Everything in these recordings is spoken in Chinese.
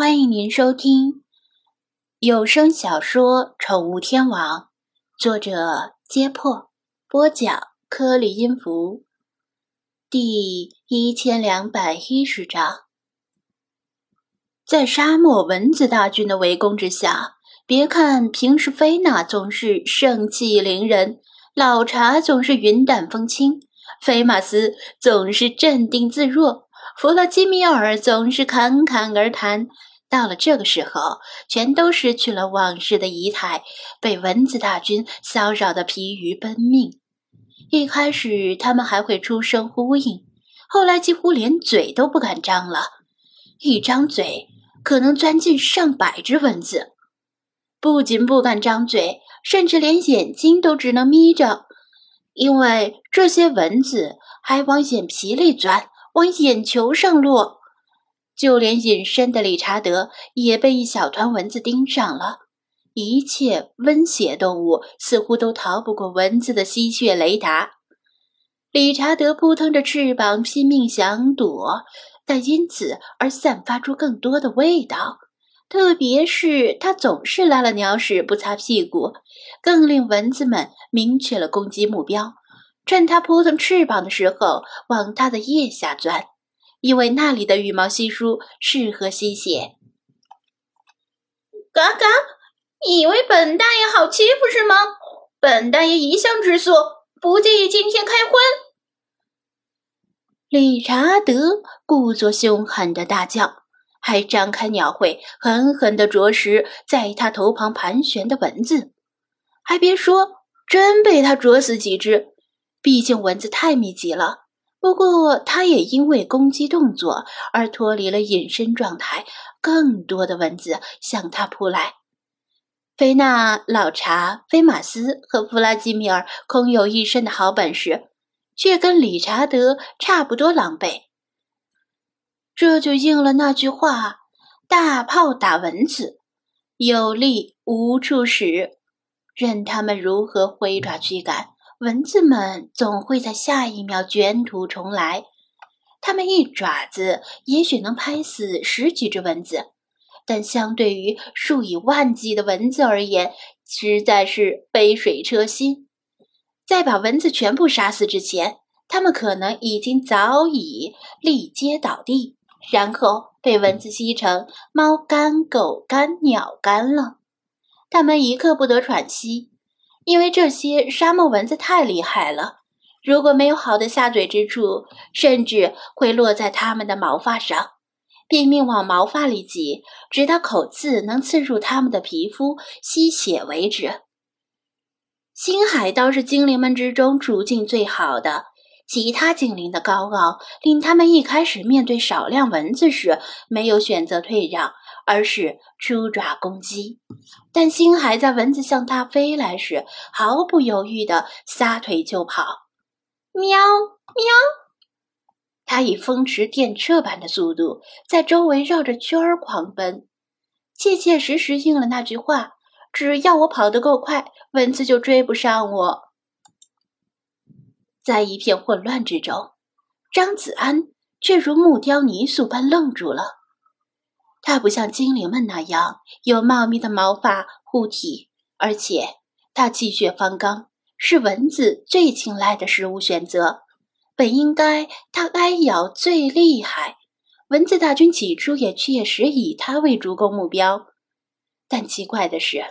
欢迎您收听有声小说《宠物天王》，作者：揭破，播讲：颗粒音符，第一千两百一十章。在沙漠蚊子大军的围攻之下，别看平时菲娜总是盛气凌人，老查总是云淡风轻，菲马斯总是镇定自若。弗拉基米尔总是侃侃而谈，到了这个时候，全都失去了往日的仪态，被蚊子大军骚扰的疲于奔命。一开始，他们还会出声呼应，后来几乎连嘴都不敢张了，一张嘴可能钻进上百只蚊子。不仅不敢张嘴，甚至连眼睛都只能眯着，因为这些蚊子还往眼皮里钻。往眼球上落，就连隐身的理查德也被一小团蚊子盯上了。一切温血动物似乎都逃不过蚊子的吸血雷达。理查德扑腾着翅膀，拼命想躲，但因此而散发出更多的味道。特别是他总是拉了鸟屎不擦屁股，更令蚊子们明确了攻击目标。趁它扑腾翅膀的时候，往它的腋下钻，因为那里的羽毛稀疏，适合吸血。嘎嘎，以为本大爷好欺负是吗？本大爷一向直诉，不介意今天开荤。理查德故作凶狠的大叫，还张开鸟喙，狠狠地啄食在他头旁盘旋的蚊子。还别说，真被他啄死几只。毕竟蚊子太密集了，不过他也因为攻击动作而脱离了隐身状态，更多的蚊子向他扑来。菲娜、老查、菲马斯和弗拉基米尔空有一身的好本事，却跟理查德差不多狼狈。这就应了那句话：“大炮打蚊子，有力无处使，任他们如何挥爪驱赶。”蚊子们总会在下一秒卷土重来，它们一爪子也许能拍死十几只蚊子，但相对于数以万计的蚊子而言，实在是杯水车薪。在把蚊子全部杀死之前，它们可能已经早已立阶倒地，然后被蚊子吸成猫干、狗干、鸟干了。它们一刻不得喘息。因为这些沙漠蚊子太厉害了，如果没有好的下嘴之处，甚至会落在它们的毛发上，拼命往毛发里挤，直到口刺能刺入它们的皮肤吸血为止。星海倒是精灵们之中处境最好的，其他精灵的高傲令他们一开始面对少量蚊子时没有选择退让。而是出爪攻击，但星海在蚊子向他飞来时，毫不犹豫地撒腿就跑。喵喵！他以风驰电掣般的速度在周围绕着圈儿狂奔，切切实实应了那句话：只要我跑得够快，蚊子就追不上我。在一片混乱之中，张子安却如木雕泥塑般愣住了。它不像精灵们那样有茂密的毛发护体，而且它气血方刚，是蚊子最青睐的食物选择。本应该它挨咬最厉害，蚊子大军起初也确实以它为主攻目标。但奇怪的是，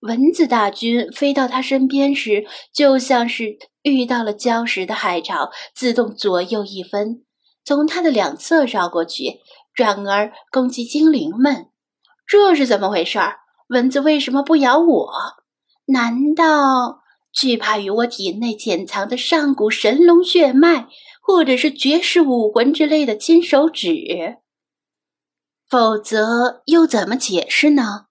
蚊子大军飞到它身边时，就像是遇到了礁石的海潮，自动左右一分，从他的两侧绕过去。转而攻击精灵们，这是怎么回事儿？蚊子为什么不咬我？难道惧怕于我体内潜藏的上古神龙血脉，或者是绝世武魂之类的金手指？否则又怎么解释呢？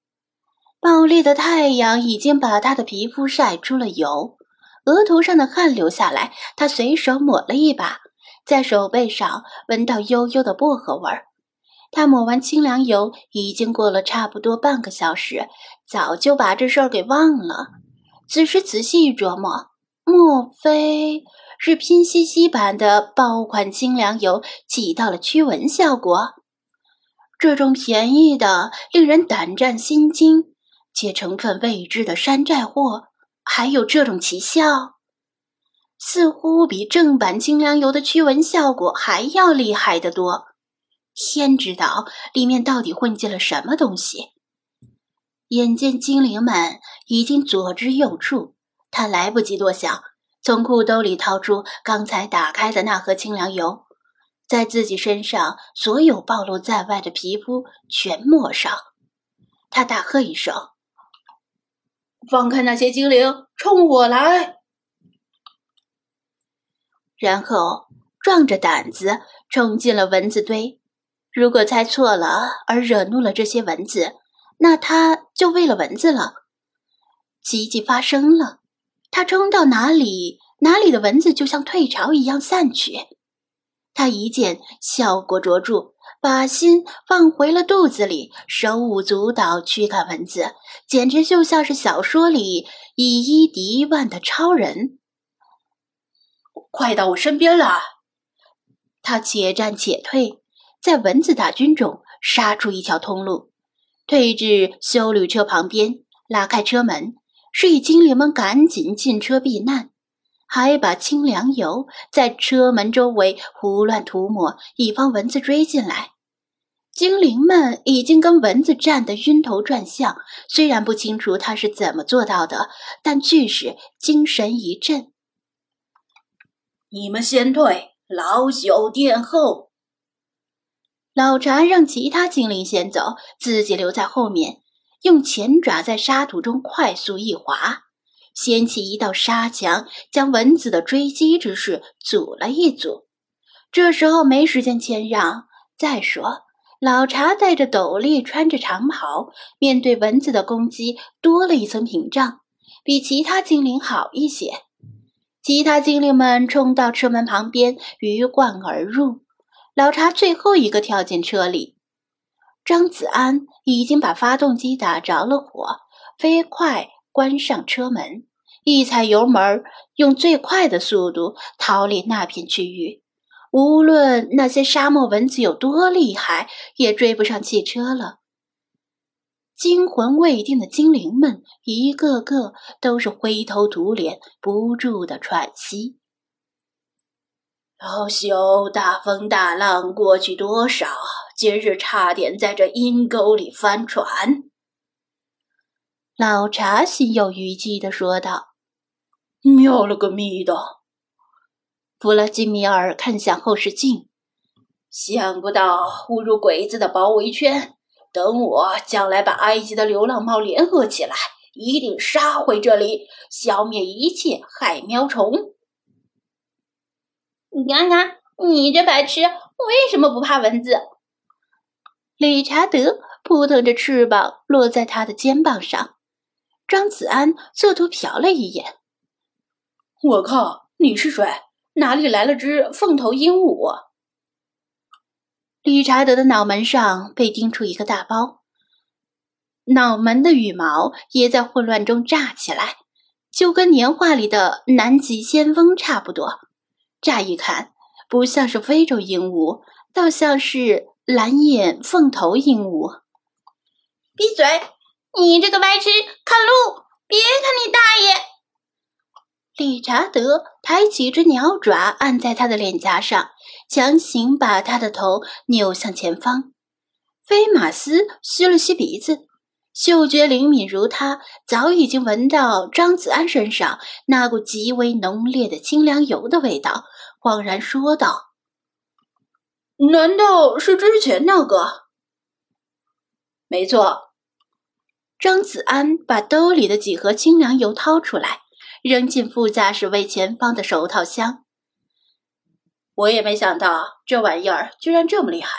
暴烈的太阳已经把他的皮肤晒出了油，额头上的汗流下来，他随手抹了一把，在手背上闻到悠悠的薄荷味儿。他抹完清凉油，已经过了差不多半个小时，早就把这事儿给忘了。此时仔细一琢磨，莫非是拼夕夕版的爆款清凉油起到了驱蚊效果？这种便宜的、令人胆战心惊且成分未知的山寨货，还有这种奇效，似乎比正版清凉油的驱蚊效果还要厉害得多。天知道里面到底混进了什么东西。眼见精灵们已经左支右绌，他来不及多想，从裤兜里掏出刚才打开的那盒清凉油，在自己身上所有暴露在外的皮肤全抹上。他大喝一声：“放开那些精灵，冲我来！”然后壮着胆子冲进了蚊子堆。如果猜错了而惹怒了这些蚊子，那他就喂了蚊子了。奇迹发生了，他冲到哪里，哪里的蚊子就像退潮一样散去。他一见效果卓著，把心放回了肚子里，手舞足蹈驱赶蚊子，简直就像是小说里以一敌万的超人。快到我身边来！他且战且退，在蚊子大军中杀出一条通路。退至修旅车旁边，拉开车门，示意精灵们赶紧进车避难，还把清凉油在车门周围胡乱涂抹，以防蚊子追进来。精灵们已经跟蚊子战得晕头转向，虽然不清楚他是怎么做到的，但俱是精神一振。你们先退，老朽殿后。老茶让其他精灵先走，自己留在后面，用前爪在沙土中快速一划，掀起一道沙墙，将蚊子的追击之势阻了一阻。这时候没时间谦让。再说，老茶戴着斗笠，穿着长袍，面对蚊子的攻击多了一层屏障，比其他精灵好一些。其他精灵们冲到车门旁边，鱼贯而入。老查最后一个跳进车里，张子安已经把发动机打着了火，飞快关上车门，一踩油门，用最快的速度逃离那片区域。无论那些沙漠蚊子有多厉害，也追不上汽车了。惊魂未定的精灵们一个个都是灰头土脸，不住的喘息。老朽大风大浪过去多少，今日差点在这阴沟里翻船。老查心有余悸的说道：“喵了个咪的！”弗拉基米尔看向后视镜，想不到误入鬼子的包围圈。等我将来把埃及的流浪猫联合起来，一定杀回这里，消灭一切害喵虫。你看看，你这白痴，为什么不怕蚊子？理查德扑腾着翅膀落在他的肩膀上。张子安侧头瞟了一眼，我靠，你是谁？哪里来了只凤头鹦鹉？理查德的脑门上被钉出一个大包，脑门的羽毛也在混乱中炸起来，就跟年画里的南极仙翁差不多。乍一看，不像是非洲鹦鹉，倒像是蓝眼凤头鹦鹉。闭嘴！你这个白痴，看路，别看你大爷！理查德抬起一只鸟爪，按在他的脸颊上，强行把他的头扭向前方。菲马斯吸了吸鼻子，嗅觉灵敏如他，早已经闻到张子安身上那股极为浓烈的清凉油的味道。恍然说道：“难道是之前那个？”没错。张子安把兜里的几盒清凉油掏出来，扔进副驾驶位前方的手套箱。我也没想到这玩意儿居然这么厉害，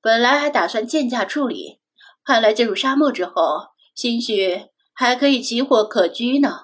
本来还打算贱价处理，看来进入沙漠之后，兴许还可以奇货可居呢。